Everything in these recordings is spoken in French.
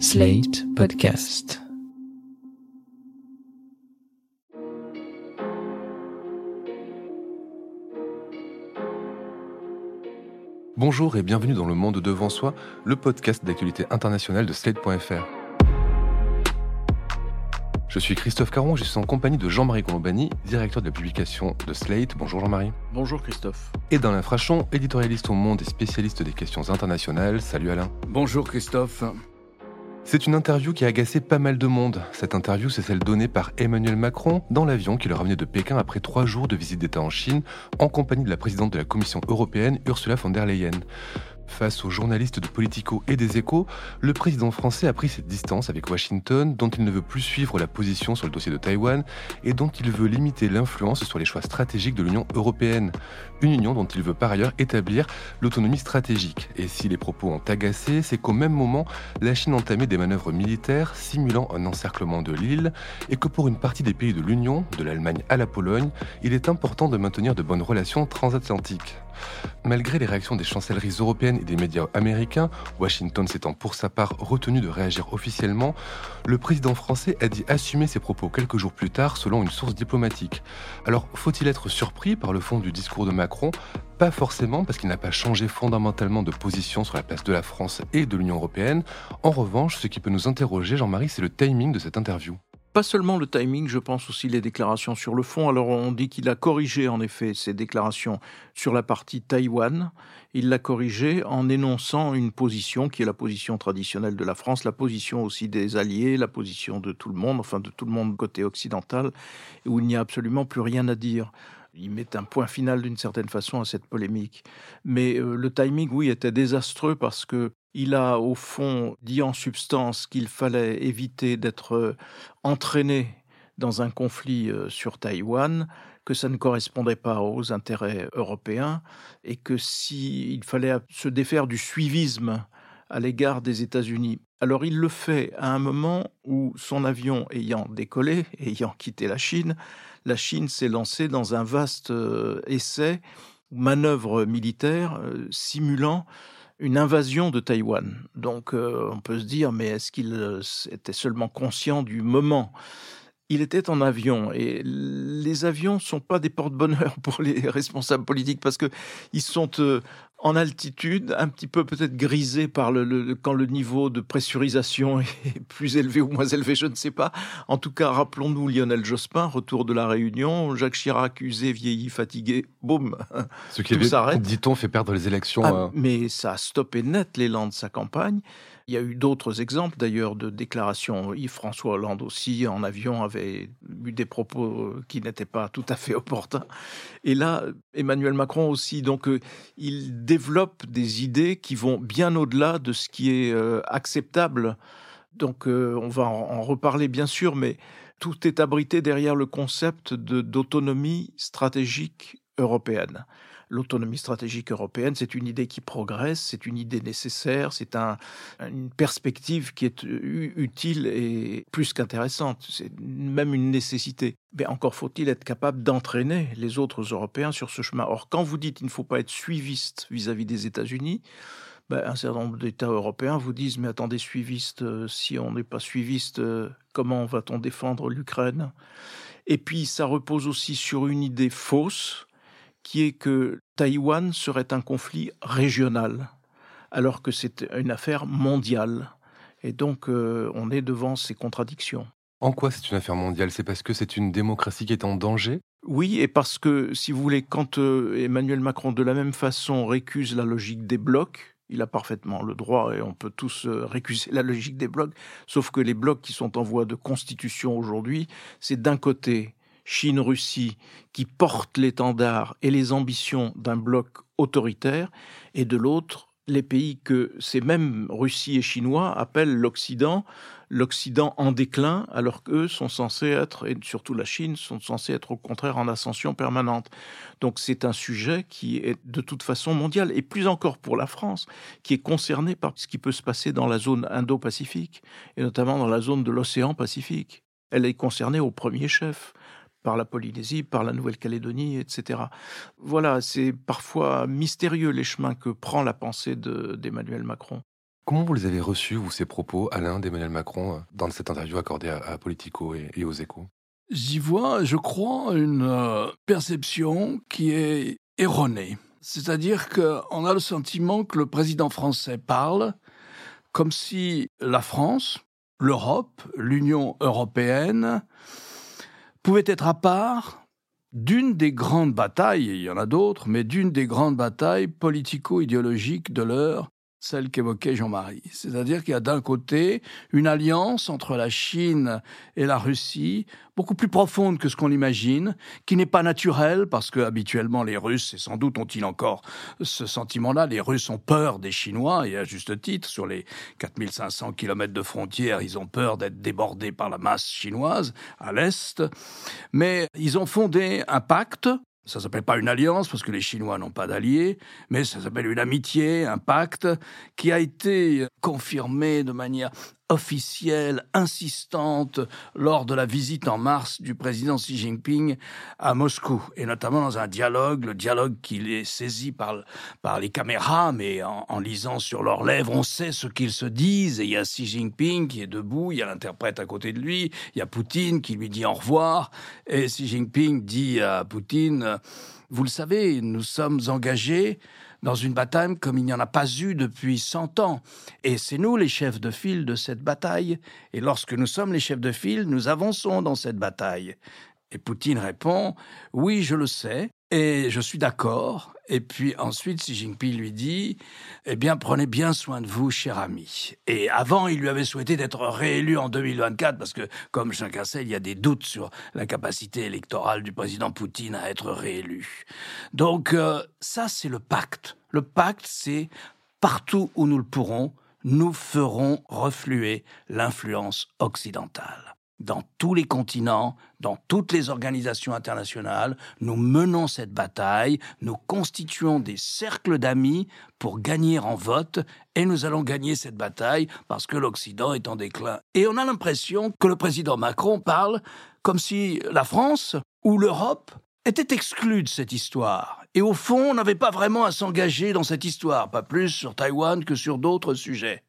Slate Podcast. Bonjour et bienvenue dans Le Monde Devant Soi, le podcast d'actualité internationale de Slate.fr. Je suis Christophe Caron, je suis en compagnie de Jean-Marie Colombani, directeur de la publication de Slate. Bonjour Jean-Marie. Bonjour Christophe. Et dans l'infrachon, éditorialiste au monde et spécialiste des questions internationales. Salut Alain. Bonjour Christophe. C'est une interview qui a agacé pas mal de monde. Cette interview, c'est celle donnée par Emmanuel Macron dans l'avion qui le ramenait de Pékin après trois jours de visite d'État en Chine, en compagnie de la présidente de la Commission européenne, Ursula von der Leyen. Face aux journalistes de Politico et des Échos, le président français a pris cette distance avec Washington, dont il ne veut plus suivre la position sur le dossier de Taïwan et dont il veut limiter l'influence sur les choix stratégiques de l'Union européenne. Une union dont il veut par ailleurs établir l'autonomie stratégique. Et si les propos ont agacé, c'est qu'au même moment, la Chine entamait des manœuvres militaires simulant un encerclement de l'île et que pour une partie des pays de l'Union, de l'Allemagne à la Pologne, il est important de maintenir de bonnes relations transatlantiques. Malgré les réactions des chancelleries européennes et des médias américains, Washington s'étant pour sa part retenu de réagir officiellement, le président français a dit assumer ses propos quelques jours plus tard selon une source diplomatique. Alors faut-il être surpris par le fond du discours de Macron? Pas forcément parce qu'il n'a pas changé fondamentalement de position sur la place de la France et de l'Union européenne. En revanche, ce qui peut nous interroger, Jean-Marie, c'est le timing de cette interview pas seulement le timing, je pense aussi les déclarations sur le fond. Alors on dit qu'il a corrigé en effet ses déclarations sur la partie Taïwan. Il l'a corrigé en énonçant une position qui est la position traditionnelle de la France, la position aussi des alliés, la position de tout le monde, enfin de tout le monde côté occidental, où il n'y a absolument plus rien à dire il met un point final d'une certaine façon à cette polémique. Mais euh, le timing, oui, était désastreux parce que il a au fond dit en substance qu'il fallait éviter d'être euh, entraîné dans un conflit euh, sur Taïwan, que ça ne correspondait pas aux intérêts européens et que s'il fallait se défaire du suivisme à l'égard des États-Unis. Alors il le fait à un moment où son avion ayant décollé, ayant quitté la Chine, la Chine s'est lancée dans un vaste euh, essai, manœuvre militaire simulant une invasion de Taïwan. Donc euh, on peut se dire, mais est-ce qu'il euh, était seulement conscient du moment? Il était en avion et les avions sont pas des porte-bonheur pour les responsables politiques parce que ils sont euh, en altitude, un petit peu peut-être grisé par le, quand le niveau de pressurisation est plus élevé ou moins élevé, je ne sais pas. En tout cas, rappelons-nous Lionel Jospin, retour de la Réunion, Jacques Chirac usé, vieilli, fatigué, boum. Ce qui, dit-on, fait perdre les élections. Ah, euh. Mais ça a stoppé net l'élan de sa campagne. Il y a eu d'autres exemples d'ailleurs de déclarations. Yves-François Hollande aussi, en avion, avait eu des propos qui n'étaient pas tout à fait opportuns. Et là, Emmanuel Macron aussi. Donc, euh, il développe des idées qui vont bien au-delà de ce qui est euh, acceptable. Donc, euh, on va en, reparler bien sûr, mais tout est abrité derrière le concept d'autonomie stratégique européenne l'autonomie stratégique européenne, c'est une idée qui progresse, c'est une idée nécessaire, c'est une perspective qui est utile et plus qu'intéressante, c'est même une nécessité. Mais encore faut-il être capable d'entraîner les autres Européens sur ce chemin. Or, quand vous dites qu'il ne faut pas être suiviste vis-à-vis des États-Unis, ben, un certain nombre d'États européens vous disent mais attendez suiviste, euh, si on n'est pas suiviste, euh, comment va-t-on défendre l'Ukraine? Et puis ça repose aussi sur une idée fausse qui est que Taïwan serait un conflit régional, alors que c'est une affaire mondiale. Et donc, euh, on est devant ces contradictions. En quoi c'est une affaire mondiale? C'est parce que c'est une démocratie qui est en danger? Oui, et parce que, si vous voulez, quand euh, Emmanuel Macron, de la même façon, récuse la logique des blocs, il a parfaitement le droit et on peut tous euh, récuser la logique des blocs, sauf que les blocs qui sont en voie de constitution aujourd'hui, c'est d'un côté Chine-Russie qui portent l'étendard et les ambitions d'un bloc autoritaire, et de l'autre, les pays que ces mêmes Russie et Chinois appellent l'Occident, l'Occident en déclin, alors qu'eux sont censés être, et surtout la Chine, sont censés être au contraire en ascension permanente. Donc c'est un sujet qui est de toute façon mondial, et plus encore pour la France, qui est concernée par ce qui peut se passer dans la zone Indo-Pacifique, et notamment dans la zone de l'océan Pacifique. Elle est concernée au premier chef par la Polynésie, par la Nouvelle-Calédonie, etc. Voilà, c'est parfois mystérieux les chemins que prend la pensée d'Emmanuel Macron. Comment vous les avez reçus, vous, ces propos, Alain d'Emmanuel Macron, dans cette interview accordée à, Politico et, aux échos? J'y vois, je crois, une euh, perception qui est erronée. C'est-à-dire qu'on a le sentiment que le président français parle comme si la France, l'Europe, l'Union européenne pouvaient être à part d'une des grandes batailles, il y en a d'autres, mais d'une des grandes batailles politico-idéologiques de l'heure, celle qu'évoquait Jean-Marie. C'est-à-dire qu'il y a d'un côté une alliance entre la Chine et la Russie, beaucoup plus profonde que ce qu'on imagine, qui n'est pas naturelle, parce que habituellement les Russes, et sans doute ont-ils encore ce sentiment-là, les Russes ont peur des Chinois, et à juste titre, sur les 4500 kilomètres de frontières, ils ont peur d'être débordés par la masse chinoise à l'Est, mais ils ont fondé un pacte ça s'appelle pas une alliance parce que les Chinois n'ont pas d'alliés, mais ça s'appelle une amitié, un pacte qui a été confirmé de manière officielle, insistante, lors de la visite en mars du président Xi Jinping à Moscou, et notamment dans un dialogue, le dialogue qui est saisi par, par les caméras, mais en, en lisant sur leurs lèvres, on sait ce qu'ils se disent, et il y a Xi Jinping qui est debout, il y a l'interprète à côté de lui, il y a Poutine qui lui dit au revoir, et Xi Jinping dit à Poutine, vous le savez, nous sommes engagés dans une bataille comme il n'y en a pas eu depuis 100 ans. Et c'est nous les chefs de file de cette bataille. Et lorsque nous sommes les chefs de file, nous avançons dans cette bataille. Et Poutine répond Oui, je le sais, et je suis d'accord. Et puis ensuite, Xi Jinping lui dit Eh bien, prenez bien soin de vous, cher ami. Et avant, il lui avait souhaité d'être réélu en 2024, parce que, comme chacun sait, il y a des doutes sur la capacité électorale du président Poutine à être réélu. Donc, euh, ça, c'est le pacte. Le pacte, c'est partout où nous le pourrons, nous ferons refluer l'influence occidentale dans tous les continents, dans toutes les organisations internationales, nous menons cette bataille, nous constituons des cercles d'amis pour gagner en vote, et nous allons gagner cette bataille parce que l'Occident est en déclin. Et on a l'impression que le président Macron parle comme si la France ou l'Europe était exclue de cette histoire. Et au fond, on n'avait pas vraiment à s'engager dans cette histoire, pas plus sur Taïwan que sur d'autres sujets.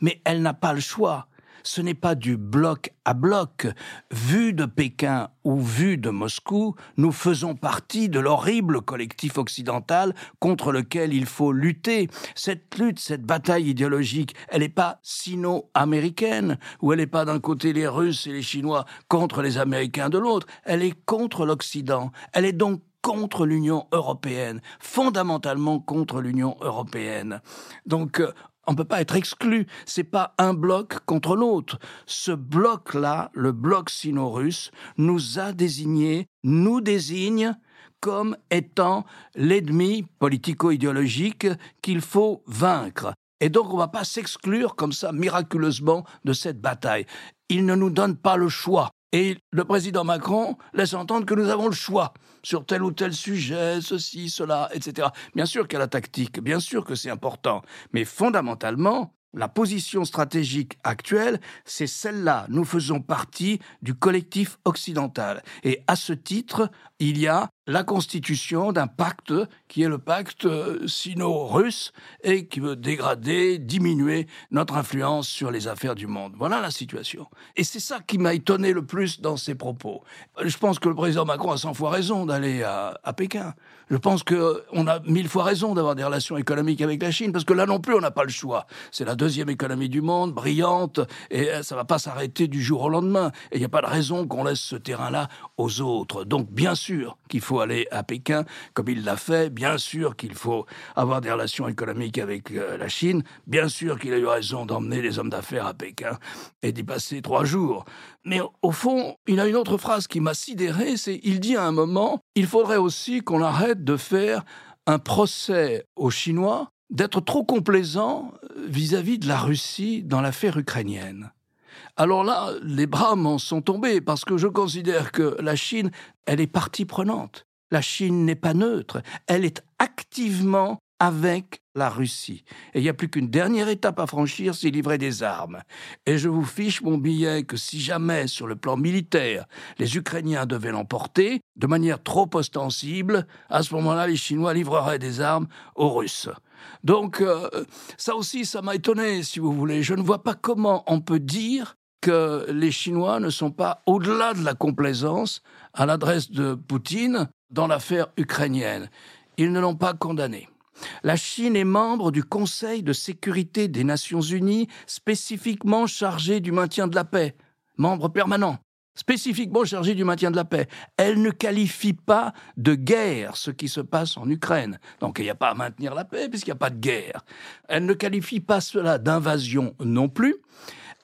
Mais elle n'a pas le choix ce n'est pas du bloc à bloc. Vu de Pékin ou vu de Moscou, nous faisons partie de l'horrible collectif occidental contre lequel il faut lutter. Cette lutte, cette bataille idéologique, elle n'est pas sino-américaine, ou elle n'est pas d'un côté les Russes et les Chinois contre les Américains de l'autre, elle est contre l'Occident. Elle est donc contre l'Union européenne, fondamentalement contre l'Union européenne. Donc euh, on ne peut pas être exclu. C'est pas un bloc contre l'autre. Ce bloc-là, le bloc sino-russe, nous a désigné, nous désigne comme étant l'ennemi politico-idéologique qu'il faut vaincre. Et donc on ne va pas s'exclure comme ça miraculeusement de cette bataille. Il ne nous donne pas le choix. Et le président Macron laisse entendre que nous avons le choix sur tel ou tel sujet, ceci, cela, etc. Bien sûr qu'il y a la tactique, bien sûr que c'est important, mais fondamentalement, la position stratégique actuelle, c'est celle-là. Nous faisons partie du collectif occidental. Et à ce titre, il y a la constitution d'un pacte qui est le pacte euh, sino-russe et qui veut dégrader, diminuer notre influence sur les affaires du monde. Voilà la situation. Et c'est ça qui m'a étonné le plus dans ses propos. Je pense que le président Macron a cent fois raison d'aller à, Pékin. Je pense qu'on a mille fois raison d'avoir des relations économiques avec la Chine, parce que là non plus, on n'a pas le choix. C'est la deuxième économie du monde, brillante, et euh, ça va pas s'arrêter du jour au lendemain. Et il n'y a pas de raison qu'on laisse ce terrain-là aux autres. Donc, bien sûr qu'il faut aller à Pékin, comme il l'a fait. Bien sûr qu'il faut avoir des relations économiques avec euh, la Chine. Bien sûr qu'il a eu raison d'emmener les hommes d'affaires à Pékin et d'y passer trois jours. Mais au fond, il a une autre phrase qui m'a sidéré, c'est il dit à un moment, il faudrait aussi qu'on arrête de faire un procès aux Chinois d'être trop complaisant vis à -vis de la Russie dans l'affaire ukrainienne. Alors là, les bras m'en sont tombés parce que je considère que la Chine, elle est partie prenante. La Chine n'est pas neutre, elle est activement avec la Russie. Et il n'y a plus qu'une dernière étape à franchir, c'est livrer des armes. Et je vous fiche mon billet que si jamais, sur le plan militaire, les Ukrainiens devaient l'emporter, de manière trop ostensible, à ce moment-là, les Chinois livreraient des armes aux Russes. Donc euh, ça aussi, ça m'a étonné, si vous voulez. Je ne vois pas comment on peut dire les Chinois ne sont pas au-delà de la complaisance à l'adresse de Poutine dans l'affaire ukrainienne. Ils ne l'ont pas condamné. La Chine est membre du Conseil de sécurité des Nations Unies spécifiquement chargé du maintien de la paix, membre permanent spécifiquement chargé du maintien de la paix. Elle ne qualifie pas de guerre ce qui se passe en Ukraine. Donc il n'y a pas à maintenir la paix puisqu'il n'y a pas de guerre. Elle ne qualifie pas cela d'invasion non plus.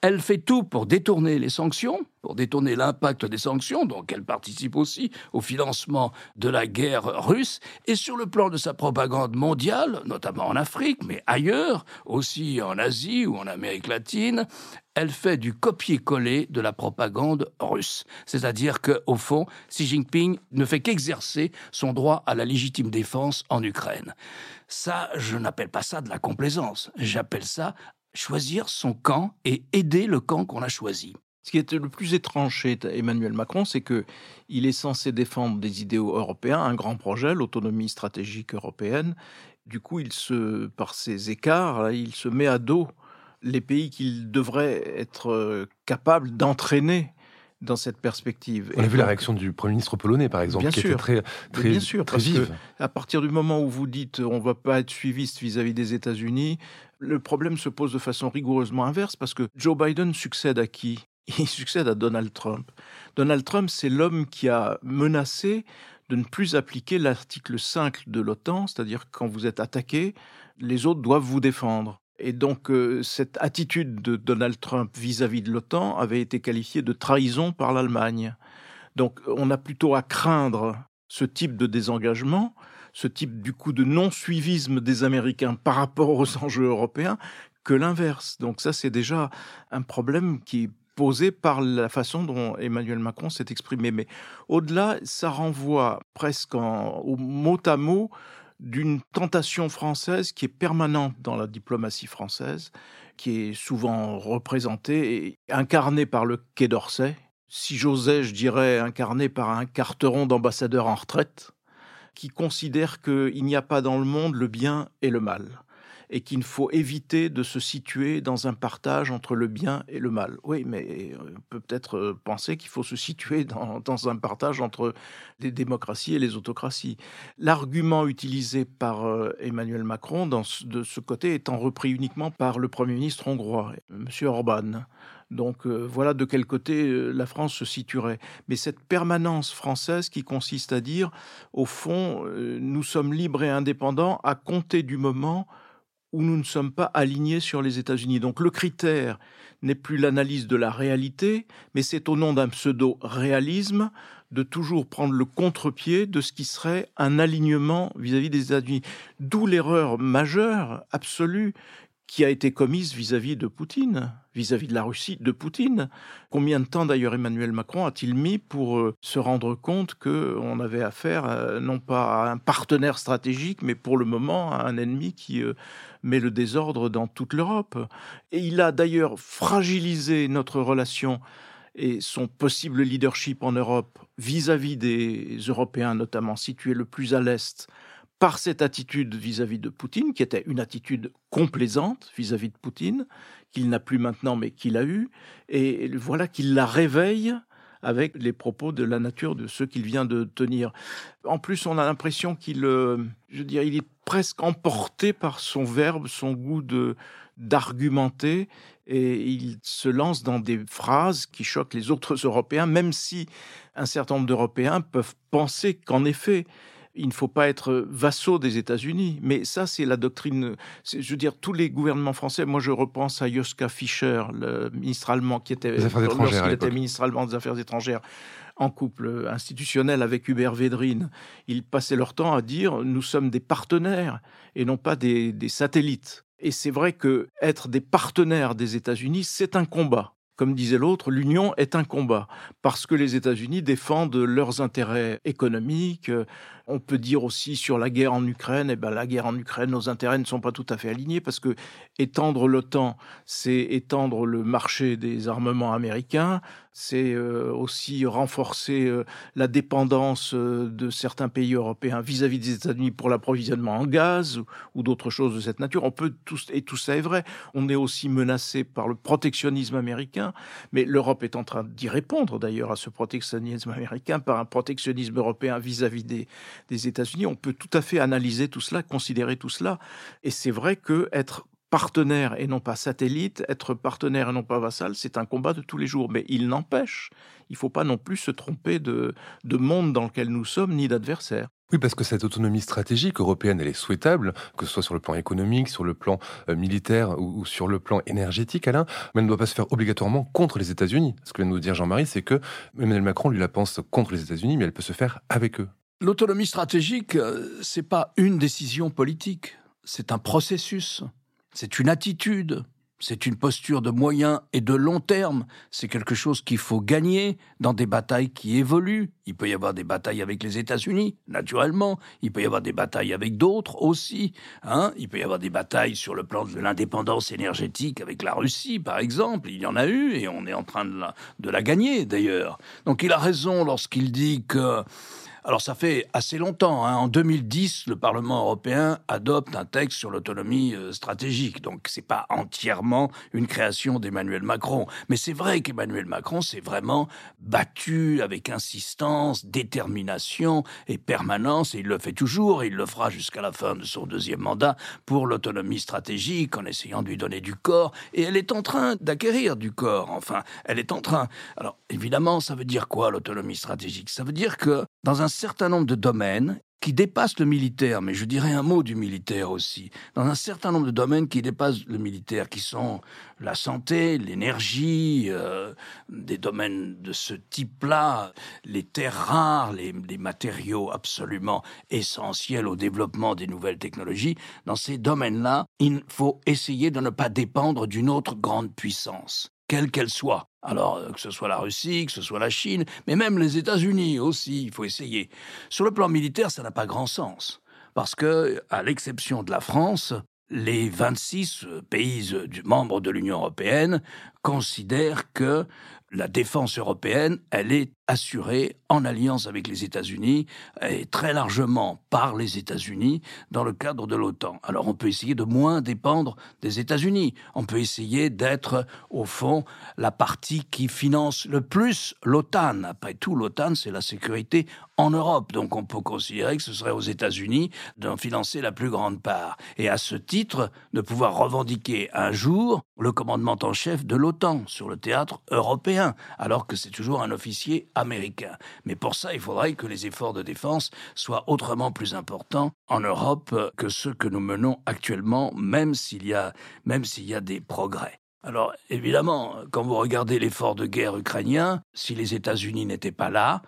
Elle fait tout pour détourner les sanctions, pour détourner l'impact des sanctions, donc elle participe aussi au financement de la guerre russe, et sur le plan de sa propagande mondiale, notamment en Afrique, mais ailleurs, aussi en Asie ou en Amérique latine, elle fait du copier-coller de la propagande russe. C'est-à-dire qu'au fond, Xi Jinping ne fait qu'exercer son droit à la légitime défense en Ukraine. Ça, je n'appelle pas ça de la complaisance, j'appelle ça choisir son camp et aider le camp qu'on a choisi. Ce qui est le plus étrange chez Emmanuel Macron, c'est que il est censé défendre des idéaux européens, un grand projet, l'autonomie stratégique européenne. Du coup, il se, par ses écarts, il se met à dos les pays qu'il devrait être euh, capable d'entraîner dans cette perspective. On a vu la réaction du Premier ministre polonais, par exemple, qui était très, très, bien sûr, très vive. à partir du moment où vous dites on ne va pas être suiviste vis-à-vis des États-Unis, le problème se pose de façon rigoureusement inverse parce que Joe Biden succède à qui? Il succède à Donald Trump. Donald Trump, c'est l'homme qui a menacé de ne plus appliquer l'article 5 de l'OTAN, c'est-à-dire quand vous êtes attaqué, les autres doivent vous défendre. Et donc, euh, cette attitude de Donald Trump vis-à-vis de l'OTAN avait été qualifiée de trahison par l'Allemagne. Donc, on a plutôt à craindre ce type de désengagement, ce type du coup de non-suivisme des Américains par rapport aux enjeux européens, que l'inverse. Donc ça, c'est déjà un problème qui est posé par la façon dont Emmanuel Macron s'est exprimé. Mais au-delà, ça renvoie presque au mot à mot d'une tentation française qui est permanente dans la diplomatie française, qui est souvent représentée et incarnée par le Quai d'Orsay. Si j'osais, je dirais incarnée par un carteron d'ambassadeur en retraite, qui considère qu'il n'y a pas dans le monde le bien et le mal et qu'il faut éviter de se situer dans un partage entre le bien et le mal. Oui, mais on peut peut-être euh, penser qu'il faut se situer dans, un partage entre les démocraties et les autocraties. L'argument utilisé par euh, Emmanuel Macron dans de ce côté étant repris uniquement par le Premier ministre hongrois, M. Orban. Donc euh, voilà de quel côté la France se situerait. Mais cette permanence française qui consiste à dire, au fond, nous sommes libres et indépendants à compter du moment où nous ne sommes pas alignés sur les États-Unis. Donc le critère n'est plus l'analyse de la réalité, mais c'est au nom d'un pseudo-réalisme de toujours prendre le contre-pied de ce qui serait un alignement vis-à-vis des États-Unis. D'où l'erreur majeure, absolue, qui a été commise vis-à-vis de Poutine, vis-à-vis de la Russie, de Poutine. Combien de temps d'ailleurs Emmanuel Macron a-t-il mis pour euh, se rendre compte qu'on avait affaire euh, non pas à un partenaire stratégique, mais pour le moment à un ennemi qui met le désordre dans toute l'Europe. Et il a d'ailleurs fragilisé notre relation et son possible leadership en Europe vis-à-vis des Européens, notamment situés le plus à l'Est, par cette attitude vis-à-vis de Poutine, qui était une attitude complaisante vis-à-vis de Poutine, qu'il n'a plus maintenant, mais qu'il a eu, et voilà qu'il la réveille avec les propos de la nature de ce qu'il vient de tenir. En plus, on a l'impression qu'il, euh, je dirais, il est presque emporté par son verbe, son goût de d'argumenter, et il se lance dans des phrases qui choquent les autres Européens, même si un certain nombre d'Européens peuvent penser qu'en effet, il ne faut pas être vassaux des États-Unis. Mais ça, c'est la doctrine. Je veux dire, tous les gouvernements français. Moi, je repense à Joschka Fischer, le ministre allemand qui était, lorsqu'il était ministre allemand des Affaires étrangères, en couple institutionnel avec Hubert Védrine. Ils passaient leur temps à dire nous sommes des partenaires et non pas des, des satellites. Et c'est vrai que être des partenaires des États-Unis, c'est un combat comme disait l'autre, l'union est un combat, parce que les États-Unis défendent leurs intérêts économiques, on peut dire aussi sur la guerre en Ukraine, eh ben, la guerre en Ukraine, nos intérêts ne sont pas tout à fait alignés parce que étendre l'OTAN, c'est étendre le marché des armements américains, c'est euh, aussi renforcer euh, la dépendance euh, de certains pays européens vis-à-vis des États-Unis pour l'approvisionnement en gaz ou, d'autres choses de cette nature. On peut tous et tout ça est vrai. On est aussi menacé par le protectionnisme américain, mais l'Europe est en train d'y répondre d'ailleurs à ce protectionnisme américain par un protectionnisme européen vis-à-vis des, États-Unis. On peut tout à fait analyser tout cela, considérer tout cela. Et c'est vrai que être partenaire et non pas satellite, être partenaire et non pas vassal, c'est un combat de tous les jours. Mais il n'empêche, il ne faut pas non plus se tromper de, de monde dans lequel nous sommes, ni d'adversaire. Oui, parce que cette autonomie stratégique européenne, elle est souhaitable, que ce soit sur le plan économique, sur le plan euh, militaire ou, sur le plan énergétique, Alain, mais elle ne doit pas se faire obligatoirement contre les États-Unis. Ce que vient de nous dire Jean-Marie, c'est que Emmanuel Macron, lui, la pense contre les États-Unis, mais elle peut se faire avec eux. L'autonomie stratégique, euh, c'est pas une décision politique, c'est un processus, c'est une attitude, c'est une posture de moyen et de long terme. C'est quelque chose qu'il faut gagner dans des batailles qui évoluent. Il peut y avoir des batailles avec les États-Unis, naturellement. Il peut y avoir des batailles avec d'autres aussi. Hein. Il peut y avoir des batailles sur le plan de l'indépendance énergétique avec la Russie, par exemple. Il y en a eu et on est en train de la, de la gagner, d'ailleurs. Donc il a raison lorsqu'il dit que alors ça fait assez longtemps. Hein. En 2010, le Parlement européen adopte un texte sur l'autonomie euh, stratégique. Donc c'est pas entièrement une création d'Emmanuel Macron. Mais c'est vrai qu'Emmanuel Macron s'est vraiment battu avec insistance, détermination et permanence, et il le fait toujours, et il le fera jusqu'à la fin de son deuxième mandat, pour l'autonomie stratégique, en essayant de lui donner du corps. Et elle est en train d'acquérir du corps. Enfin, elle est en train. Alors évidemment, ça veut dire quoi l'autonomie stratégique? Ça veut dire que dans un certain nombre de domaines qui dépassent le militaire, mais je dirais un mot du militaire aussi, dans un certain nombre de domaines qui dépassent le militaire, qui sont la santé, l'énergie, euh, des domaines de ce type-là, les terres rares, les, les, matériaux absolument essentiels au développement des nouvelles technologies, dans ces domaines-là, il faut essayer de ne pas dépendre d'une autre grande puissance quelle qu'elle soit. Alors, euh, que ce soit la Russie, que ce soit la Chine, mais même les États-Unis aussi, il faut essayer. Sur le plan militaire, ça n'a pas grand sens. Parce que, à l'exception de la France, les 26 pays membres de l'Union européenne considèrent que la défense européenne, elle est assurée en alliance avec les États-Unis et très largement par les États-Unis dans le cadre de l'OTAN. Alors on peut essayer de moins dépendre des États-Unis. On peut essayer d'être au fond la partie qui finance le plus l'OTAN. Après tout, l'OTAN, c'est la sécurité en Europe. Donc on peut considérer que ce serait aux États-Unis d'en financer la plus grande part. Et à ce titre, de pouvoir revendiquer un jour le commandement en chef de l'OTAN sur le théâtre européen, alors que c'est toujours un officier américain. Mais pour ça, il faudrait que les efforts de défense soient autrement plus importants en Europe que ceux que nous menons actuellement, même s'il y a, même s'il y a des progrès. Alors évidemment, quand vous regardez l'effort de guerre ukrainien, si les États-Unis n'étaient pas là,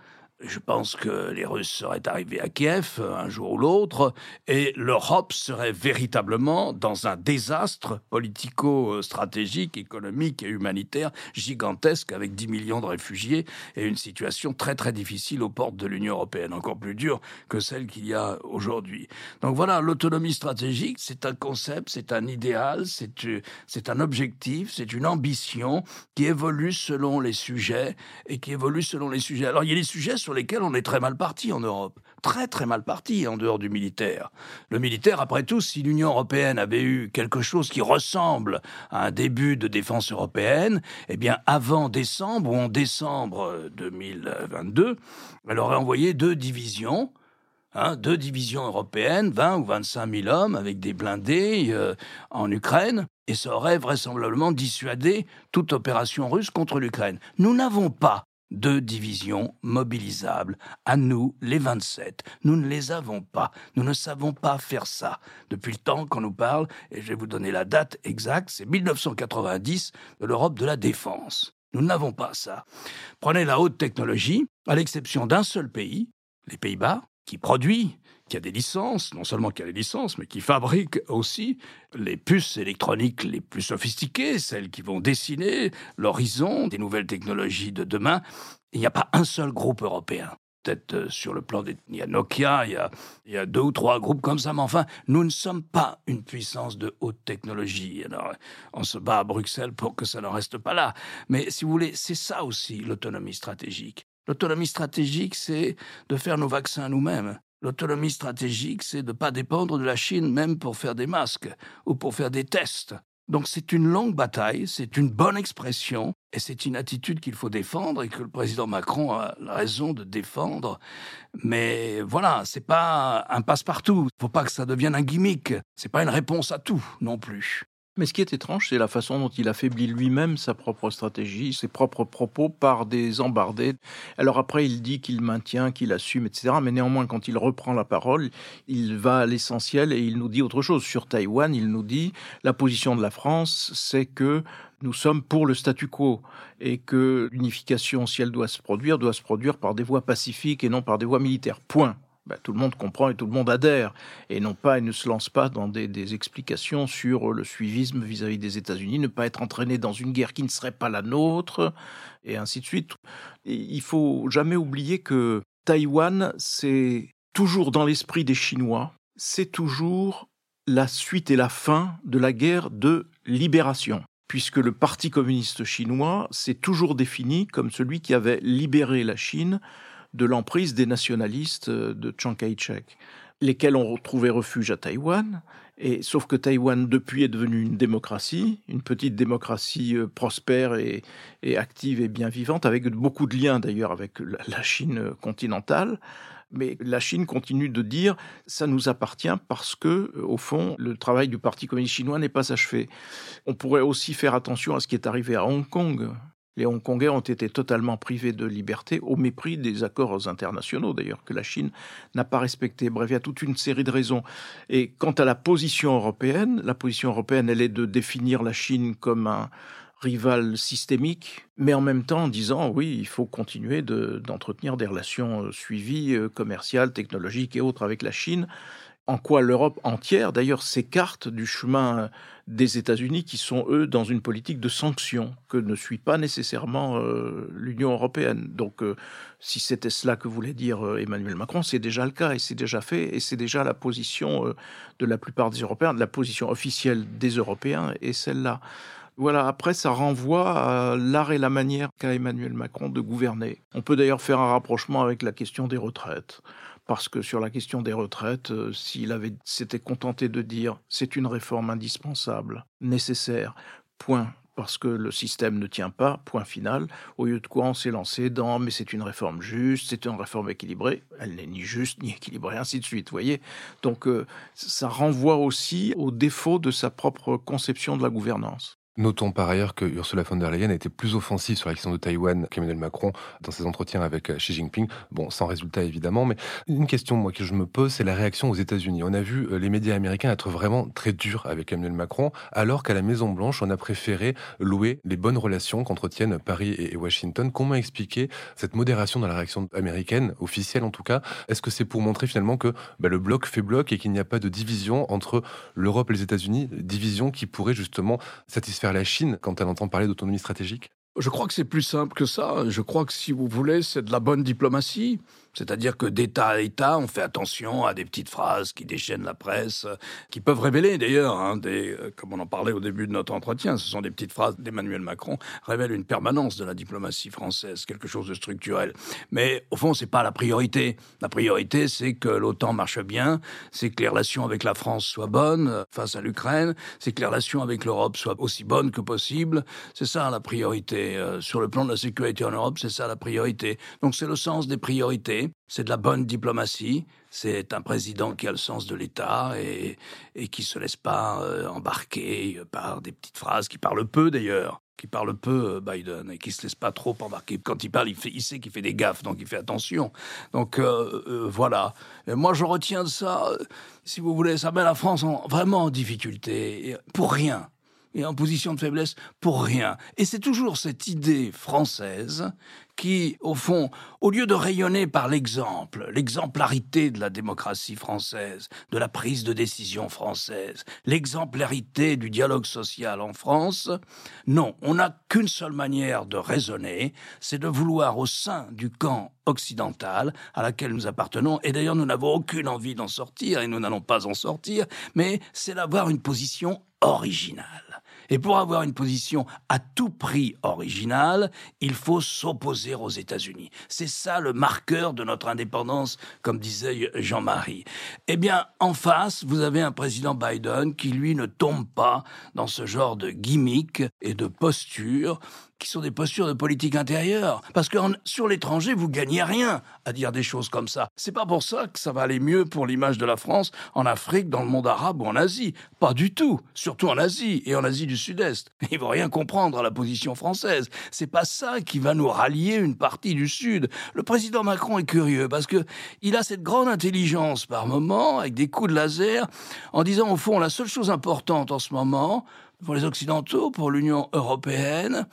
je pense que les Russes seraient arrivés à Kiev euh, un jour ou l'autre, et l'Europe serait véritablement dans un désastre politico-stratégique, économique et humanitaire gigantesque, avec 10 millions de réfugiés et une situation très très difficile aux portes de l'Union européenne, encore plus dure que celle qu'il y a aujourd'hui. Donc voilà, l'autonomie stratégique, c'est un concept, c'est un idéal, c'est un objectif, c'est une ambition qui évolue selon les sujets et qui évolue selon les sujets. Alors il y a des sujets sur lesquels on est très mal parti en Europe. Très très mal parti en dehors du militaire. Le militaire, après tout, si l'Union européenne avait eu quelque chose qui ressemble à un début de défense européenne, eh bien avant décembre ou en décembre 2022, elle aurait envoyé deux divisions. Hein, deux divisions européennes, 20 ou 25 000 hommes avec des blindés euh, en Ukraine, et ça aurait vraisemblablement dissuadé toute opération russe contre l'Ukraine. Nous n'avons pas deux divisions mobilisables. À nous, les 27. Nous ne les avons pas. Nous ne savons pas faire ça. Depuis le temps qu'on nous parle, et je vais vous donner la date exacte, c'est 1990 de l'Europe de la défense. Nous n'avons pas ça. Prenez la haute technologie, à l'exception d'un seul pays, les Pays-Bas, qui produit, qui a des licences, non seulement qui a des licences, mais qui fabrique aussi les puces électroniques les plus sophistiquées, celles qui vont dessiner l'horizon des nouvelles technologies de demain. Il n'y a pas un seul groupe européen peut-être euh, sur le plan des... Il y a Nokia, il y a, il y a deux ou trois groupes comme ça, mais enfin, nous ne sommes pas une puissance de haute technologie. Alors, on se bat à Bruxelles pour que ça ne reste pas là. Mais si vous voulez, c'est ça aussi l'autonomie stratégique. L'autonomie stratégique, c'est de faire nos vaccins nous-mêmes. L'autonomie stratégique, c'est de ne pas dépendre de la Chine même pour faire des masques ou pour faire des tests. Donc c'est une longue bataille, c'est une bonne expression, et c'est une attitude qu'il faut défendre et que le président Macron a raison de défendre. Mais voilà, c'est pas un passe-partout. Faut pas que ça devienne un gimmick. C'est pas une réponse à tout non plus. Mais ce qui est étrange, c'est la façon dont il affaiblit lui-même sa propre stratégie, ses propres propos par des embardés. Alors après, il dit qu'il maintient, qu'il assume, etc. Mais néanmoins, quand il reprend la parole, il va à l'essentiel et il nous dit autre chose. Sur Taïwan, il nous dit la position de la France, c'est que nous sommes pour le statu quo et que l'unification, si elle doit se produire, doit se produire par des voies pacifiques et non par des voies militaires. Point. Ben, tout le monde comprend et tout le monde adhère, et non pas, et ne se lance pas dans des, explications sur le suivisme vis-à-vis des États-Unis, ne pas être entraîné dans une guerre qui ne serait pas la nôtre, et ainsi de suite. Il il faut jamais oublier que Taïwan, c'est toujours dans l'esprit des Chinois, c'est toujours la suite et la fin de la guerre de libération. Puisque le Parti communiste chinois s'est toujours défini comme celui qui avait libéré la Chine de l'emprise des nationalistes euh, de Chiang Kai-shek, lesquels ont trouvé refuge à Taïwan. Et sauf que Taïwan depuis est devenue une démocratie, une petite démocratie euh, prospère et, active et bien vivante, avec beaucoup de liens d'ailleurs avec la Chine continentale. Mais la Chine continue de dire ça nous appartient parce que, euh, au fond, le travail du Parti communiste chinois n'est pas achevé. On pourrait aussi faire attention à ce qui est arrivé à Hong Kong. Les Hongkongais ont été totalement privés de liberté au mépris des accords internationaux, d'ailleurs, que la Chine n'a pas respecté. Bref, il y a toute une série de raisons. Et quant à la position européenne, la position européenne, elle est de définir la Chine comme un rival systémique, mais en même temps en disant oui, il faut continuer d'entretenir des relations euh, suivies, euh, commerciales, technologiques et autres avec la Chine en quoi l'Europe entière, d'ailleurs, s'écarte du chemin des États-Unis qui sont, eux, dans une politique de sanctions que ne suit pas nécessairement euh, l'Union européenne. Donc, euh, si c'était cela que voulait dire euh, Emmanuel Macron, c'est déjà le cas et c'est déjà fait et c'est déjà la position de la plupart des Européens, de la position officielle des Européens et celle-là. Voilà, après, ça renvoie à l'art et la manière qu'a Emmanuel Macron de gouverner. On peut d'ailleurs faire un rapprochement avec la question des retraites parce que sur la question des retraites, euh, s'il avait s'était contenté de dire c'est une réforme indispensable, nécessaire, point, parce que le système ne tient pas, point final, au lieu de quoi on s'est lancé dans mais c'est une réforme juste, c'est une réforme équilibrée, elle n'est ni juste ni équilibrée, ainsi de suite, voyez. Donc euh, ça renvoie aussi au défaut de sa propre conception de la gouvernance. Notons par ailleurs que Ursula von der Leyen a été plus offensive sur la question de Taïwan qu'Emmanuel Macron dans ses entretiens avec euh, Xi Jinping. Bon, sans résultat évidemment, mais une question moi que je me pose, c'est la réaction aux États-Unis. On a vu euh, les médias américains être vraiment très durs avec Emmanuel Macron, alors qu'à la Maison Blanche, on a préféré louer les bonnes relations qu'entretiennent Paris et Washington. Comment expliquer cette modération dans la réaction américaine, officielle en tout cas? Est-ce que c'est pour montrer finalement que bah, le bloc fait bloc et qu'il n'y a pas de division entre l'Europe et les États-Unis, division qui pourrait justement satisfaire la Chine quand elle entend parler d'autonomie stratégique? Je crois que c'est plus simple que ça. Je crois que si vous voulez, c'est de la bonne diplomatie. C'est-à-dire que d'État à État, on fait attention à des petites phrases qui déchaînent la presse, qui peuvent révéler d'ailleurs, hein, euh, comme on en parlait au début de notre entretien, ce sont des petites phrases d'Emmanuel Macron, révèlent une permanence de la diplomatie française, quelque chose de structurel. Mais au fond, c'est pas la priorité. La priorité, c'est que l'OTAN marche bien, c'est que les relations avec la France soient bonnes euh, face à l'Ukraine, c'est que les relations avec l'Europe soient aussi bonnes que possible. C'est ça la priorité. Euh, sur le plan de la sécurité en Europe, c'est ça la priorité. Donc c'est le sens des priorités c'est de la bonne diplomatie, c'est un président qui a le sens de l'État et, et qui se laisse pas euh, embarquer par des petites phrases, qui parle peu d'ailleurs, qui parle peu euh, Biden et qui se laisse pas trop embarquer. Quand il parle, il, fait, il sait qu'il fait des gaffes, donc il fait attention. Donc euh, voilà. moi, je retiens ça, si vous voulez, ça met la France vraiment en difficulté, pour rien et en position de faiblesse pour rien. Et c'est toujours cette idée française qui, au fond, au lieu de rayonner par l'exemple, l'exemplarité de la démocratie française, de la prise de décision française, l'exemplarité du dialogue social en France, non, on n'a qu'une seule manière de raisonner, c'est de vouloir au sein du camp occidentale à laquelle nous appartenons, et d'ailleurs nous n'avons aucune envie d'en sortir, et nous n'allons pas en sortir, mais c'est d'avoir une position originale. Et pour avoir une position à tout prix originale, il faut s'opposer aux États-Unis. C'est ça le marqueur de notre indépendance, comme disait Jean-Marie. Eh bien, en face, vous avez un président Biden qui, lui, ne tombe pas dans ce genre de gimmick et de posture qui sont des postures de politique intérieure. Parce que sur l'étranger, vous gagnez rien à dire des choses comme ça. C'est pas pour ça que ça va aller mieux pour l'image de la France en Afrique, dans le monde arabe ou en Asie. Pas du tout. Surtout en Asie et en Asie du Sud-Est. Ils vont rien comprendre à la position française. C'est pas ça qui va nous rallier une partie du Sud. Le président Macron est curieux parce que il a cette grande intelligence par moment, avec des coups de laser, en disant au fond la seule chose importante en ce moment, pour les Occidentaux, pour l'Union européenne,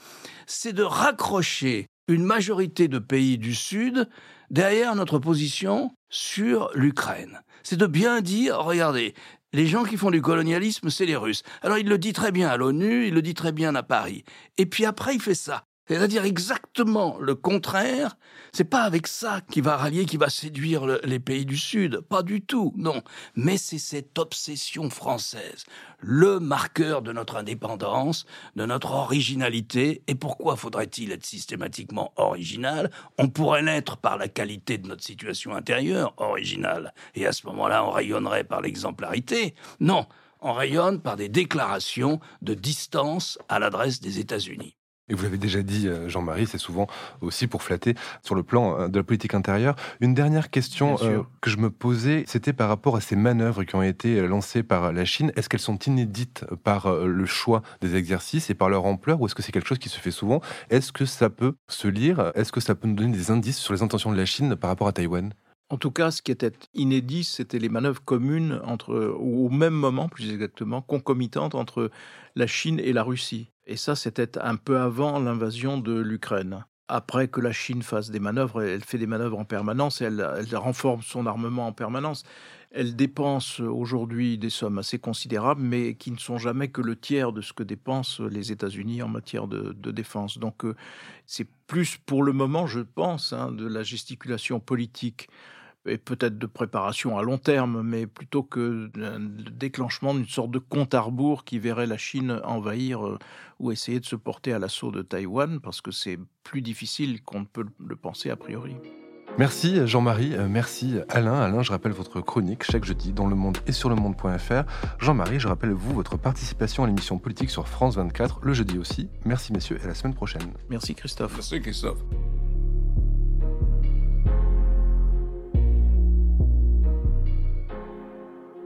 c'est de raccrocher une majorité de pays du Sud derrière notre position sur l'Ukraine. C'est de bien dire, regardez, les gens qui font du colonialisme, c'est les Russes. Alors il le dit très bien à l'ONU, il le dit très bien à Paris. Et puis après, il fait ça. C'est-à-dire exactement le contraire. C'est pas avec ça qu'il va rallier, qu'il va séduire les pays du Sud. Pas du tout, non. Mais c'est cette obsession française. Le marqueur de notre indépendance, de notre originalité. Et pourquoi faudrait-il être systématiquement original? On pourrait l'être par la qualité de notre situation intérieure, originale. Et à ce moment-là, on rayonnerait par l'exemplarité. Non. On rayonne par des déclarations de distance à l'adresse des États-Unis. Et vous l'avez déjà dit, euh, Jean-Marie, c'est souvent aussi pour flatter sur le plan euh, de la politique intérieure. Une dernière question euh, que je me posais, c'était par rapport à ces manœuvres qui ont été lancées par la Chine. Est-ce qu'elles sont inédites par le choix des exercices et par leur ampleur, ou est-ce que c'est quelque chose qui se fait souvent? Est-ce que ça peut se lire? Est-ce que ça peut nous donner des indices sur les intentions de la Chine par rapport à Taïwan? En tout cas, ce qui était inédit, c'était les manœuvres communes entre, ou au même moment, plus exactement, concomitantes entre la Chine et la Russie. Et ça, c'était un peu avant l'invasion de l'Ukraine. Après que la Chine fasse des manœuvres, elle fait des manœuvres en permanence, elle, elle renforce son armement en permanence. Elle dépense aujourd'hui des sommes assez considérables, mais qui ne sont jamais que le tiers de ce que dépensent les États-Unis en matière de, défense. Donc euh, c'est plus pour le moment, je pense, hein, de la gesticulation politique et peut-être de préparation à long terme, mais plutôt que le déclenchement d'une sorte de compte à rebours qui verrait la Chine envahir euh, ou essayer de se porter à l'assaut de Taïwan, parce que c'est plus difficile qu'on ne peut le penser a priori. Merci Jean-Marie, euh, merci Alain. Alain, je rappelle votre chronique chaque jeudi dans Le Monde et sur le monde.fr. Jean-Marie, je rappelle vous votre participation à l'émission politique sur France 24 le jeudi aussi. Merci messieurs et à la semaine prochaine. Merci Christophe. Merci Christophe.